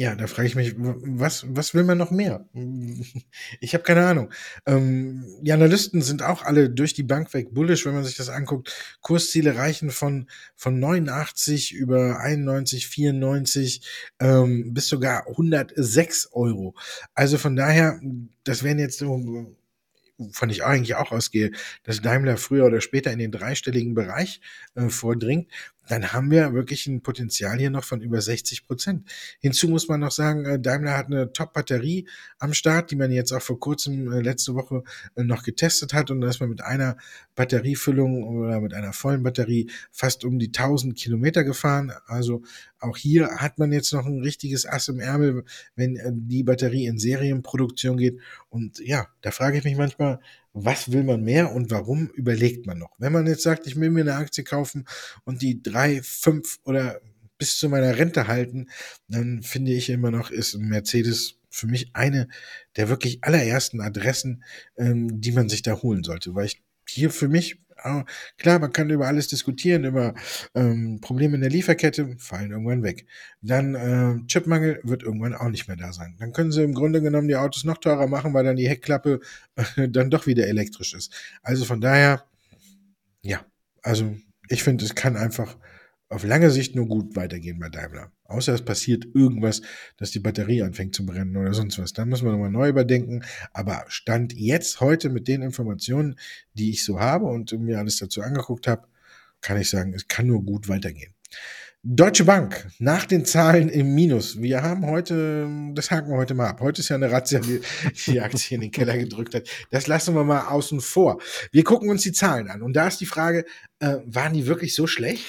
ja, da frage ich mich, was, was will man noch mehr? (laughs) Ich habe keine Ahnung. Ähm, die Analysten sind auch alle durch die Bank weg bullish, wenn man sich das anguckt. Kursziele reichen von, von 89 über 91, 94 ähm, bis sogar 106 Euro. Also von daher, das wären jetzt so von ich eigentlich auch ausgehe, dass Daimler früher oder später in den dreistelligen Bereich äh, vordringt, dann haben wir wirklich ein Potenzial hier noch von über 60 Prozent. Hinzu muss man noch sagen, äh, Daimler hat eine Top-Batterie am Start, die man jetzt auch vor kurzem äh, letzte Woche äh, noch getestet hat und da ist man mit einer Batteriefüllung oder mit einer vollen Batterie fast um die 1000 Kilometer gefahren. Also auch hier hat man jetzt noch ein richtiges Ass im Ärmel, wenn die Batterie in Serienproduktion geht. Und ja, da frage ich mich manchmal, was will man mehr und warum überlegt man noch. Wenn man jetzt sagt, ich will mir eine Aktie kaufen und die drei, fünf oder bis zu meiner Rente halten, dann finde ich immer noch, ist Mercedes für mich eine der wirklich allerersten Adressen, ähm, die man sich da holen sollte, weil ich hier für mich klar, man kann über alles diskutieren, über ähm, Probleme in der Lieferkette, fallen irgendwann weg. Dann äh, Chipmangel wird irgendwann auch nicht mehr da sein. Dann können sie im Grunde genommen die Autos noch teurer machen, weil dann die Heckklappe äh, (laughs) dann doch wieder elektrisch ist. Also von daher, ja, also ich finde, es kann einfach auf lange Sicht nur gut weitergehen bei Daimler. Außer es passiert irgendwas, dass die Batterie anfängt zu brennen oder sonst was. Dann müssen wir nochmal neu überdenken. Aber Stand jetzt heute mit den Informationen, die ich so habe und mir alles dazu angeguckt habe, kann ich sagen, es kann nur gut weitergehen. Deutsche Bank, nach den Zahlen im Minus. Wir haben heute, das haken wir heute mal ab. Heute ist ja eine Razzia, die die Aktie in den Keller gedrückt hat. Das lassen wir mal außen vor. Wir gucken uns die Zahlen an. Und da ist die Frage, äh, waren die wirklich so schlecht?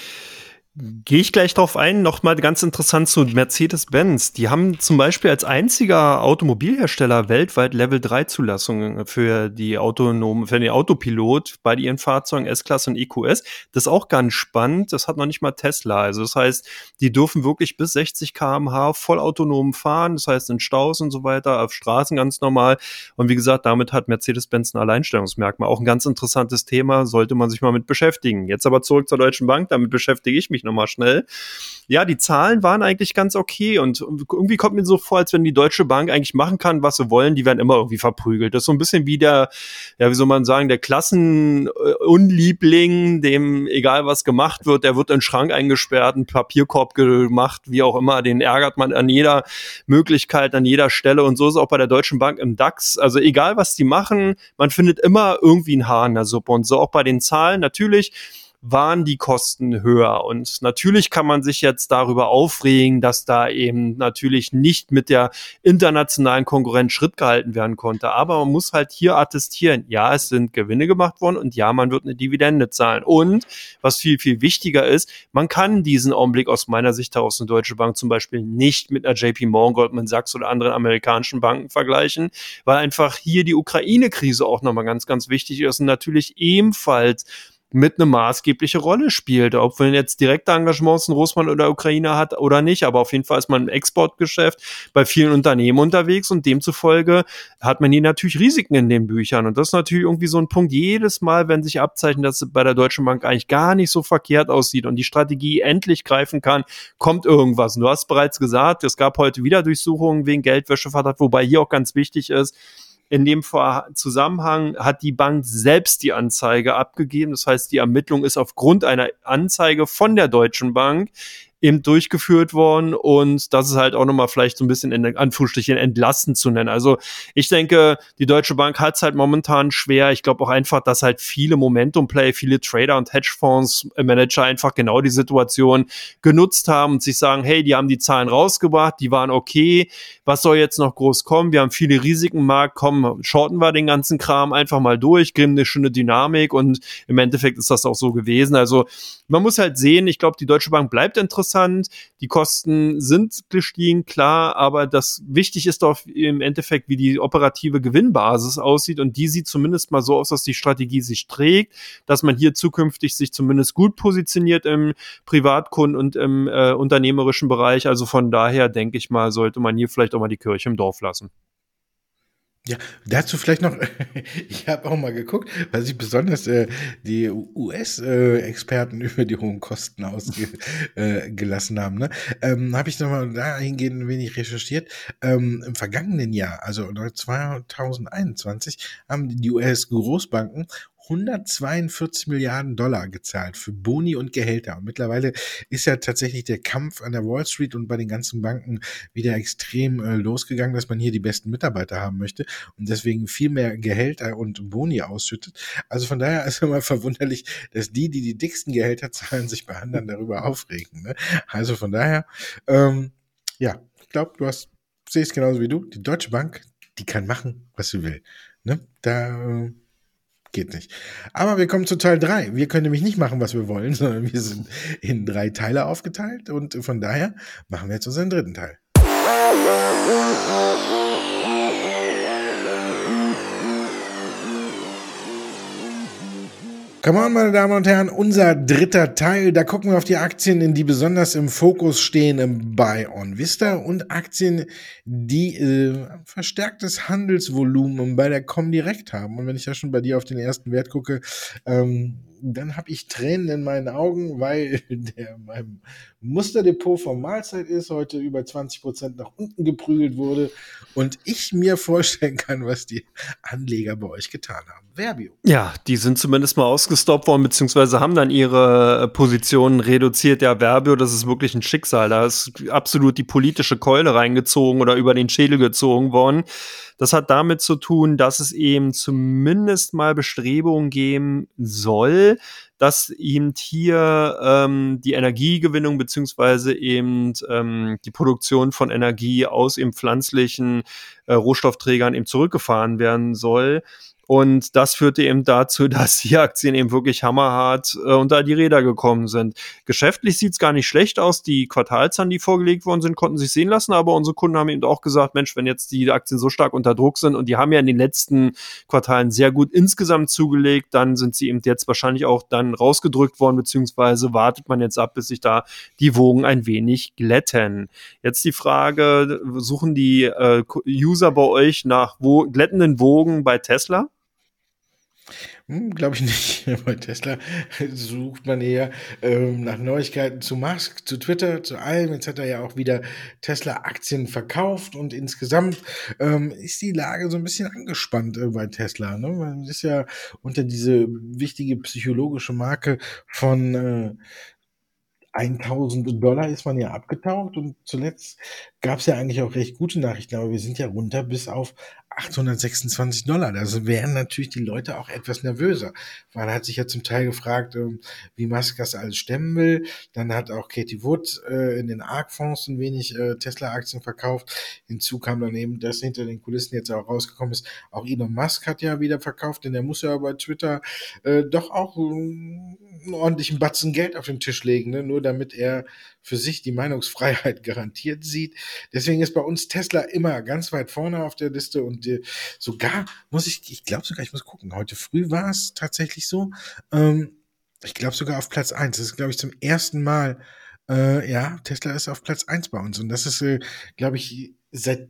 Gehe ich gleich drauf ein. Nochmal ganz interessant zu Mercedes-Benz. Die haben zum Beispiel als einziger Automobilhersteller weltweit Level 3 Zulassungen für die autonomen, für den Autopilot bei ihren Fahrzeugen S-Klasse und EQS. Das ist auch ganz spannend. Das hat noch nicht mal Tesla. Also das heißt, die dürfen wirklich bis 60 kmh vollautonom fahren. Das heißt, in Staus und so weiter, auf Straßen ganz normal. Und wie gesagt, damit hat Mercedes-Benz ein Alleinstellungsmerkmal. Auch ein ganz interessantes Thema, sollte man sich mal mit beschäftigen. Jetzt aber zurück zur Deutschen Bank. Damit beschäftige ich mich noch nochmal schnell. Ja, die Zahlen waren eigentlich ganz okay und irgendwie kommt mir so vor, als wenn die Deutsche Bank eigentlich machen kann, was sie wollen, die werden immer irgendwie verprügelt. Das ist so ein bisschen wie der, ja, wie soll man sagen, der Klassenunliebling, dem egal was gemacht wird, der wird in den Schrank eingesperrt, einen Papierkorb gemacht, wie auch immer, den ärgert man an jeder Möglichkeit, an jeder Stelle und so ist auch bei der Deutschen Bank im DAX. Also egal was die machen, man findet immer irgendwie ein Haar in der Suppe und so auch bei den Zahlen. Natürlich, waren die Kosten höher. Und natürlich kann man sich jetzt darüber aufregen, dass da eben natürlich nicht mit der internationalen Konkurrenz Schritt gehalten werden konnte. Aber man muss halt hier attestieren, ja, es sind Gewinne gemacht worden und ja, man wird eine Dividende zahlen. Und was viel, viel wichtiger ist, man kann diesen Augenblick aus meiner Sicht heraus eine Deutsche Bank zum Beispiel nicht mit einer JP Morgan, Goldman Sachs oder anderen amerikanischen Banken vergleichen, weil einfach hier die Ukraine-Krise auch nochmal ganz, ganz wichtig ist und natürlich ebenfalls mit eine maßgebliche Rolle spielt. Ob man jetzt direkte Engagements in Russland oder Ukraine hat oder nicht, aber auf jeden Fall ist man im Exportgeschäft bei vielen Unternehmen unterwegs und demzufolge hat man hier natürlich Risiken in den Büchern. Und das ist natürlich irgendwie so ein Punkt, jedes Mal, wenn sich abzeichnet, dass es bei der Deutschen Bank eigentlich gar nicht so verkehrt aussieht und die Strategie endlich greifen kann, kommt irgendwas. Und du hast bereits gesagt, es gab heute wieder Durchsuchungen wegen Geldwäscheverdacht, wobei hier auch ganz wichtig ist, in dem Zusammenhang hat die Bank selbst die Anzeige abgegeben. Das heißt, die Ermittlung ist aufgrund einer Anzeige von der Deutschen Bank eben durchgeführt worden und das ist halt auch nochmal vielleicht so ein bisschen in Anführungsstrichen entlastend zu nennen. Also ich denke, die Deutsche Bank hat es halt momentan schwer. Ich glaube auch einfach, dass halt viele Momentum-Play, viele Trader und Hedgefonds-Manager einfach genau die Situation genutzt haben und sich sagen, hey, die haben die Zahlen rausgebracht, die waren okay, was soll jetzt noch groß kommen? Wir haben viele Risiken im Markt, komm, shorten wir den ganzen Kram einfach mal durch, geben eine schöne Dynamik und im Endeffekt ist das auch so gewesen. Also man muss halt sehen, ich glaube, die Deutsche Bank bleibt interessant, die Kosten sind gestiegen, klar, aber das wichtig ist doch im Endeffekt, wie die operative Gewinnbasis aussieht und die sieht zumindest mal so aus, dass die Strategie sich trägt, dass man hier zukünftig sich zumindest gut positioniert im Privatkunden und im äh, unternehmerischen Bereich. Also von daher denke ich mal, sollte man hier vielleicht auch mal die Kirche im Dorf lassen. Ja, dazu vielleicht noch, (laughs) ich habe auch mal geguckt, was ich besonders äh, die US-Experten äh, (laughs) über die hohen Kosten ausgelassen (laughs) äh, haben. Ne? Ähm, habe ich nochmal dahingehend ein wenig recherchiert. Ähm, Im vergangenen Jahr, also 2021, haben die US-Großbanken 142 Milliarden Dollar gezahlt für Boni und Gehälter. Und mittlerweile ist ja tatsächlich der Kampf an der Wall Street und bei den ganzen Banken wieder extrem äh, losgegangen, dass man hier die besten Mitarbeiter haben möchte und deswegen viel mehr Gehälter und Boni ausschüttet. Also von daher ist immer verwunderlich, dass die, die die dicksten Gehälter zahlen, sich bei anderen darüber aufregen. Ne? Also von daher, ähm, ja, ich glaube, du hast, siehst genauso wie du, die Deutsche Bank, die kann machen, was sie will. Ne? Da äh, Geht nicht. Aber wir kommen zu Teil 3. Wir können nämlich nicht machen, was wir wollen, (laughs) sondern wir sind in drei Teile aufgeteilt und von daher machen wir jetzt unseren dritten Teil. Come on, meine Damen und Herren, unser dritter Teil. Da gucken wir auf die Aktien, die besonders im Fokus stehen bei OnVista und Aktien, die äh, verstärktes Handelsvolumen bei der Comdirect haben. Und wenn ich ja schon bei dir auf den ersten Wert gucke, ähm, dann habe ich Tränen in meinen Augen, (laughs) weil der mein Musterdepot vom Mahlzeit ist, heute über 20 Prozent nach unten geprügelt wurde und ich mir vorstellen kann, was die Anleger bei euch getan haben. Verbio. Ja, die sind zumindest mal ausgestoppt worden, beziehungsweise haben dann ihre Positionen reduziert. Ja, Verbio, das ist wirklich ein Schicksal. Da ist absolut die politische Keule reingezogen oder über den Schädel gezogen worden. Das hat damit zu tun, dass es eben zumindest mal Bestrebungen geben soll, dass eben hier ähm, die Energiegewinnung beziehungsweise eben ähm, die Produktion von Energie aus eben pflanzlichen äh, Rohstoffträgern eben zurückgefahren werden soll. Und das führte eben dazu, (laughs) dass die Aktien eben wirklich hammerhart äh, unter die Räder gekommen sind. Geschäftlich sieht's gar nicht schlecht aus. Die Quartalzahlen, die vorgelegt worden sind, konnten sich sehen lassen, aber unsere Kunden haben eben auch gesagt, Mensch, wenn jetzt die Aktien so stark unter Druck sind und die haben ja in den letzten Quartalen sehr gut insgesamt zugelegt, dann sind sie eben jetzt wahrscheinlich auch dann rausgedrückt worden, beziehungsweise wartet man jetzt ab, bis sich da die Wogen ein wenig glätten. Jetzt die Frage, suchen die äh, User bei euch nach wo glättenden Wogen bei Tesla? Hm, Glaube ich nicht. (laughs) Bei Tesla sucht man eher ähm, nach Neuigkeiten zu Musk, zu Twitter, zu allem. Jetzt hat er ja auch wieder Tesla-Aktien verkauft und insgesamt ähm, ist die Lage so ein bisschen angespannt äh, bei Tesla. Ne? Man ist ja unter diese wichtige psychologische Marke von äh, 1000 Dollar ist man ja abgetaucht und zuletzt gab es ja eigentlich auch recht gute Nachrichten, aber wir sind ja runter bis auf 826 Dollar. Da wären natürlich die Leute auch etwas nervöser. Man hat sich ja zum Teil gefragt, ähm, wie Musk das alles stemmen will. Dann hat auch Katie Wood äh, in den ARK-Fonds ein wenig äh, Tesla-Aktien verkauft. Hinzu kam dann eben, dass hinter den Kulissen jetzt auch rausgekommen ist, auch Elon Musk hat ja wieder verkauft, denn der muss ja bei Twitter äh, doch auch einen ordentlichen Batzen Geld auf den Tisch legen, ne? nur damit er für sich die Meinungsfreiheit (laughs) garantiert sieht. Deswegen ist bei uns Tesla immer ganz weit vorne auf der Liste und äh, sogar muss ich, ich glaube sogar, ich muss gucken, heute früh war es tatsächlich so, ähm, ich glaube sogar auf Platz eins. Das ist, glaube ich, zum ersten Mal, äh, ja, Tesla ist auf Platz eins bei uns und das ist, äh, glaube ich, seit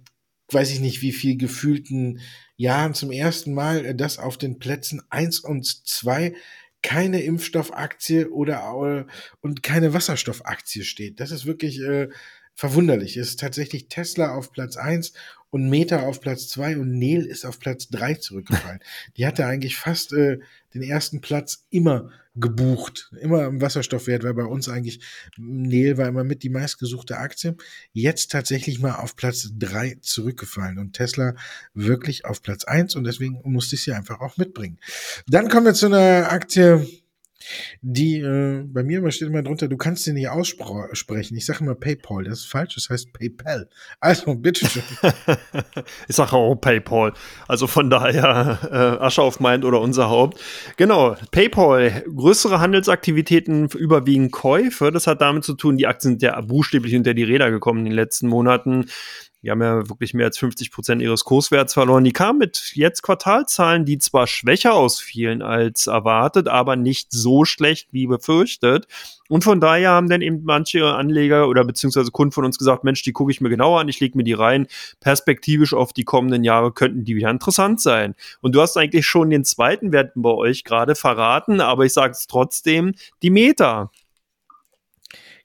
weiß ich nicht, wie viel gefühlten Jahren zum ersten Mal, äh, dass auf den Plätzen eins und zwei keine Impfstoffaktie oder äh, und keine Wasserstoffaktie steht. Das ist wirklich äh, verwunderlich. Ist tatsächlich Tesla auf Platz eins und Meta auf Platz zwei und Neil ist auf Platz drei zurückgefallen. (laughs) Die hatte eigentlich fast äh, den ersten Platz immer gebucht, immer im Wasserstoffwert, weil bei uns eigentlich Neil war immer mit die meistgesuchte Aktie. Jetzt tatsächlich mal auf Platz drei zurückgefallen und Tesla wirklich auf Platz eins und deswegen musste ich sie einfach auch mitbringen. Dann kommen wir zu einer Aktie, die, äh, bei mir steht immer drunter, du kannst sie nicht aussprechen. Ich sage immer PayPal, das ist falsch, das heißt PayPal. Also, bitteschön. (laughs) ich sage auch PayPal. Also von daher äh, Asche auf mein oder unser Haupt. Genau, PayPal, größere Handelsaktivitäten, überwiegend Käufe. Das hat damit zu tun, die Aktien sind ja buchstäblich unter die Räder gekommen in den letzten Monaten. Die haben ja wirklich mehr als 50 Prozent ihres Kurswerts verloren. Die kamen mit jetzt Quartalzahlen, die zwar schwächer ausfielen als erwartet, aber nicht so schlecht wie befürchtet. Und von daher haben dann eben manche Anleger oder beziehungsweise Kunden von uns gesagt, Mensch, die gucke ich mir genauer an, ich lege mir die rein. Perspektivisch auf die kommenden Jahre könnten die wieder interessant sein. Und du hast eigentlich schon den zweiten Werten bei euch gerade verraten, aber ich sage es trotzdem, die Meta.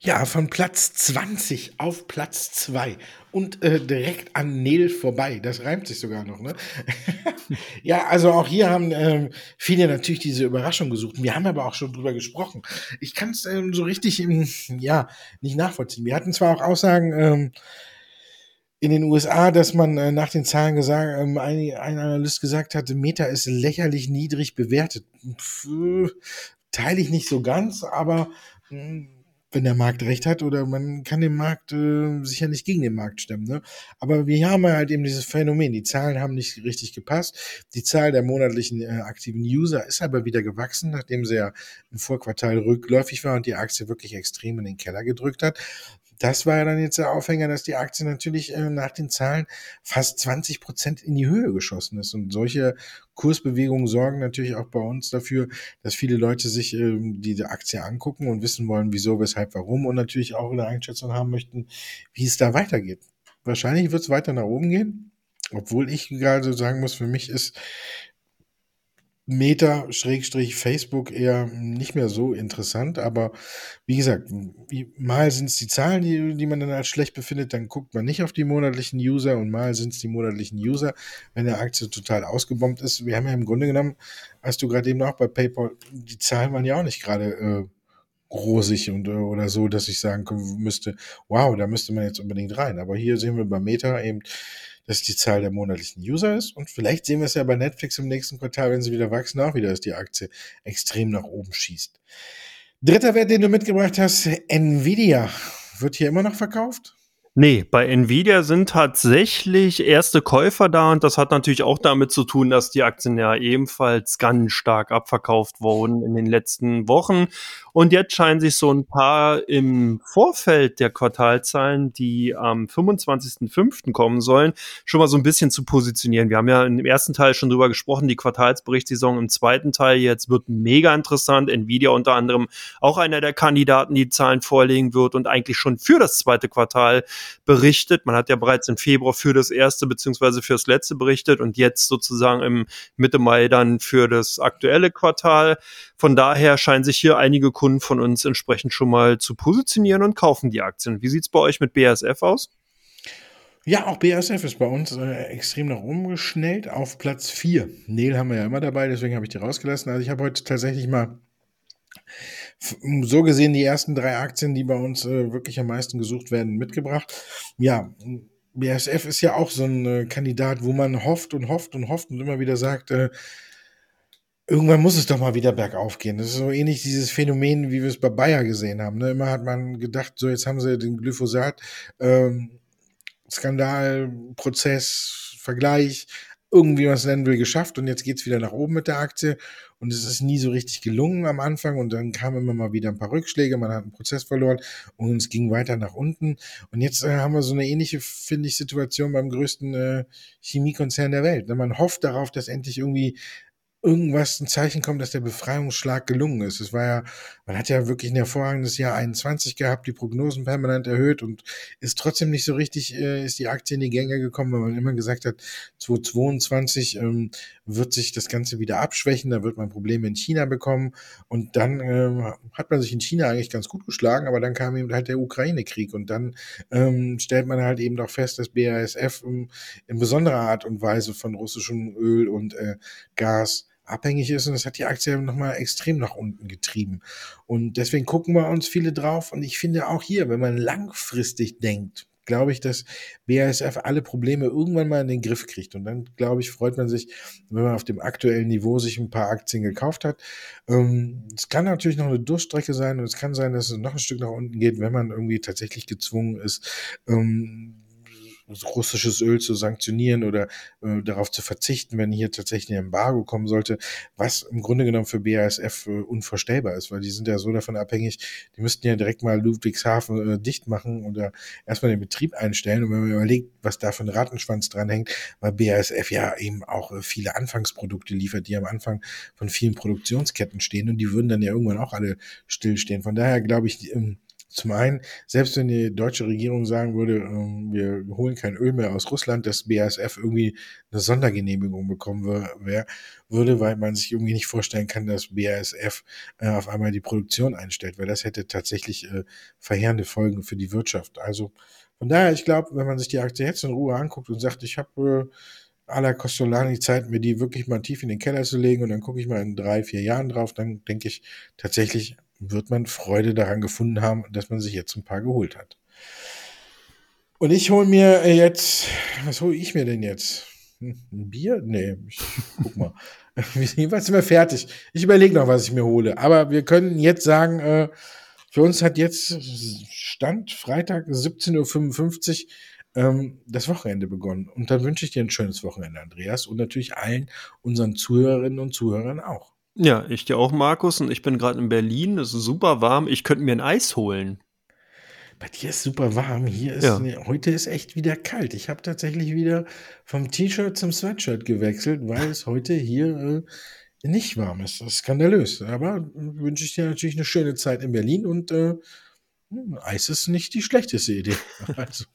Ja, von Platz 20 auf Platz 2 und äh, direkt an Nel vorbei. Das reimt sich sogar noch, ne? (laughs) ja, also auch hier haben ähm, viele natürlich diese Überraschung gesucht. Wir haben aber auch schon drüber gesprochen. Ich kann es ähm, so richtig, ähm, ja, nicht nachvollziehen. Wir hatten zwar auch Aussagen, ähm, in den USA, dass man äh, nach den Zahlen gesagt, ähm, ein, ein Analyst gesagt hatte, Meta ist lächerlich niedrig bewertet. Pff, teile ich nicht so ganz, aber mh, hm, wenn der Markt recht hat oder man kann den Markt äh, sicher nicht gegen den Markt stemmen. Ne? Aber wir haben halt eben dieses Phänomen, die Zahlen haben nicht richtig gepasst. Die Zahl der monatlichen äh, aktiven User ist aber wieder gewachsen, nachdem sie ja im Vorquartal rückläufig war und die Aktie wirklich extrem in den Keller gedrückt hat das war ja dann jetzt der Aufhänger, dass die Aktie natürlich äh, nach den Zahlen fast 20 Prozent in die Höhe geschossen ist. Und solche Kursbewegungen sorgen natürlich auch bei uns dafür, dass viele Leute sich äh, diese Aktie angucken und wissen wollen, wieso, weshalb, warum und natürlich auch eine Einschätzung haben möchten, wie es da weitergeht. Wahrscheinlich wird es weiter nach oben gehen. Obwohl ich gerade sagen muss, für mich ist Meta Schrägstrich Facebook eher nicht mehr so interessant, aber wie gesagt, mal sind es die Zahlen, die, die man dann als schlecht befindet, dann guckt man nicht auf die monatlichen User und mal sind es die monatlichen User, wenn der Aktie total ausgebombt ist. Wir haben ja im Grunde genommen, hast du gerade eben auch bei PayPal, die Zahlen waren ja auch nicht gerade äh, rosig und äh, oder so, dass ich sagen müsste, wow, da müsste man jetzt unbedingt rein. Aber hier sehen wir bei Meta eben dass die Zahl der monatlichen User ist. Und vielleicht sehen wir es ja bei Netflix im nächsten Quartal, wenn sie wieder wachsen, auch wieder, dass die Aktie extrem nach oben schießt. Dritter Wert, den du mitgebracht hast, Nvidia. Wird hier immer noch verkauft? Nee, bei Nvidia sind tatsächlich erste Käufer da und das hat natürlich auch damit zu tun, dass die Aktien ja ebenfalls ganz stark abverkauft wurden in den letzten Wochen. Und jetzt scheinen sich so ein paar im Vorfeld der Quartalzahlen, die am 25.05. kommen sollen, schon mal so ein bisschen zu positionieren. Wir haben ja im ersten Teil schon drüber gesprochen, die Quartalsberichtssaison im zweiten Teil jetzt wird mega interessant. Nvidia unter anderem auch einer der Kandidaten, die Zahlen vorlegen wird und eigentlich schon für das zweite Quartal berichtet. Man hat ja bereits im Februar für das erste beziehungsweise für das letzte berichtet und jetzt sozusagen im Mitte Mai dann für das aktuelle Quartal. Von daher scheinen sich hier einige Kunden von uns entsprechend schon mal zu positionieren und kaufen die Aktien. Wie sieht's bei euch mit BASF aus? Ja, auch BASF ist bei uns äh, extrem nach oben geschnellt auf Platz 4. Neil haben wir ja immer dabei, deswegen habe ich die rausgelassen. Also ich habe heute tatsächlich mal so gesehen die ersten drei Aktien, die bei uns äh, wirklich am meisten gesucht werden, mitgebracht. Ja, BASF ist ja auch so ein äh, Kandidat, wo man hofft und hofft und hofft und immer wieder sagt, äh, irgendwann muss es doch mal wieder bergauf gehen. Das ist so ähnlich dieses Phänomen, wie wir es bei Bayer gesehen haben. Ne? Immer hat man gedacht, so jetzt haben sie den Glyphosat, ähm, Skandal, Prozess, Vergleich, irgendwie was nennen will, geschafft und jetzt geht's wieder nach oben mit der Aktie und es ist nie so richtig gelungen am Anfang und dann kamen immer mal wieder ein paar Rückschläge, man hat einen Prozess verloren und es ging weiter nach unten und jetzt äh, haben wir so eine ähnliche, finde ich, Situation beim größten äh, Chemiekonzern der Welt. Man hofft darauf, dass endlich irgendwie irgendwas ein Zeichen kommt, dass der Befreiungsschlag gelungen ist. Es war ja, man hat ja wirklich ein hervorragendes Jahr 21 gehabt, die Prognosen permanent erhöht und ist trotzdem nicht so richtig, äh, ist die Aktie in die Gänge gekommen, weil man immer gesagt hat, 2022 ähm, wird sich das Ganze wieder abschwächen, da wird man Probleme in China bekommen und dann ähm, hat man sich in China eigentlich ganz gut geschlagen, aber dann kam eben halt der Ukraine-Krieg und dann ähm, stellt man halt eben doch fest, dass BASF ähm, in besonderer Art und Weise von russischem Öl und äh, Gas abhängig ist und das hat die Aktie nochmal extrem nach unten getrieben. Und deswegen gucken wir uns viele drauf und ich finde auch hier, wenn man langfristig denkt, glaube ich, dass BASF alle Probleme irgendwann mal in den Griff kriegt. Und dann, glaube ich, freut man sich, wenn man auf dem aktuellen Niveau sich ein paar Aktien gekauft hat. Ähm, es kann natürlich noch eine Durchstrecke sein und es kann sein, dass es noch ein Stück nach unten geht, wenn man irgendwie tatsächlich gezwungen ist, ähm, russisches Öl zu sanktionieren oder äh, darauf zu verzichten, wenn hier tatsächlich ein Embargo kommen sollte, was im Grunde genommen für BASF äh, unvorstellbar ist, weil die sind ja so davon abhängig, die müssten ja direkt mal Ludwigshafen äh, dicht machen oder erstmal den Betrieb einstellen. Und wenn man überlegt, was da für ein Rattenschwanz dranhängt, weil BASF ja eben auch äh, viele Anfangsprodukte liefert, die am Anfang von vielen Produktionsketten stehen und die würden dann ja irgendwann auch alle stillstehen. Von daher glaube ich, ähm, zum einen, selbst wenn die deutsche Regierung sagen würde, ähm, wir holen kein Öl mehr aus Russland, dass BASF irgendwie eine Sondergenehmigung bekommen würde, weil man sich irgendwie nicht vorstellen kann, dass BASF äh, auf einmal die Produktion einstellt, weil das hätte tatsächlich äh, verheerende Folgen für die Wirtschaft. Also von daher, ich glaube, wenn man sich die Aktie jetzt in Ruhe anguckt und sagt, ich habe äh, à la Costolani Zeit, mir die wirklich mal tief in den Keller zu legen und dann gucke ich mal in drei, vier Jahren drauf, dann denke ich tatsächlich wird man Freude daran gefunden haben, dass man sich jetzt ein paar geholt hat. Und ich hole mir jetzt, was hole ich mir denn jetzt? Hm, ein Bier? Nee, ich, guck mal. Jedenfalls sind wir fertig. Ich überlege noch, was ich mir hole. Aber wir können jetzt sagen, äh, für uns hat jetzt Stand Freitag 17.55 Uhr ähm, das Wochenende begonnen. Und dann wünsche ich dir ein schönes Wochenende, Andreas, und natürlich allen unseren Zuhörerinnen und Zuhörern auch. Ja, ich dir auch, Markus. Und ich bin gerade in Berlin. Es ist super warm. Ich könnte mir ein Eis holen. Bei dir ist super warm. Hier ist ja. ne, heute ist echt wieder kalt. Ich habe tatsächlich wieder vom T-Shirt zum Sweatshirt gewechselt, weil es heute hier äh, nicht warm ist. Das ist skandalös. Aber wünsche ich dir natürlich eine schöne Zeit in Berlin und äh, hm, Eis ist nicht die schlechteste Idee. (laughs) Also.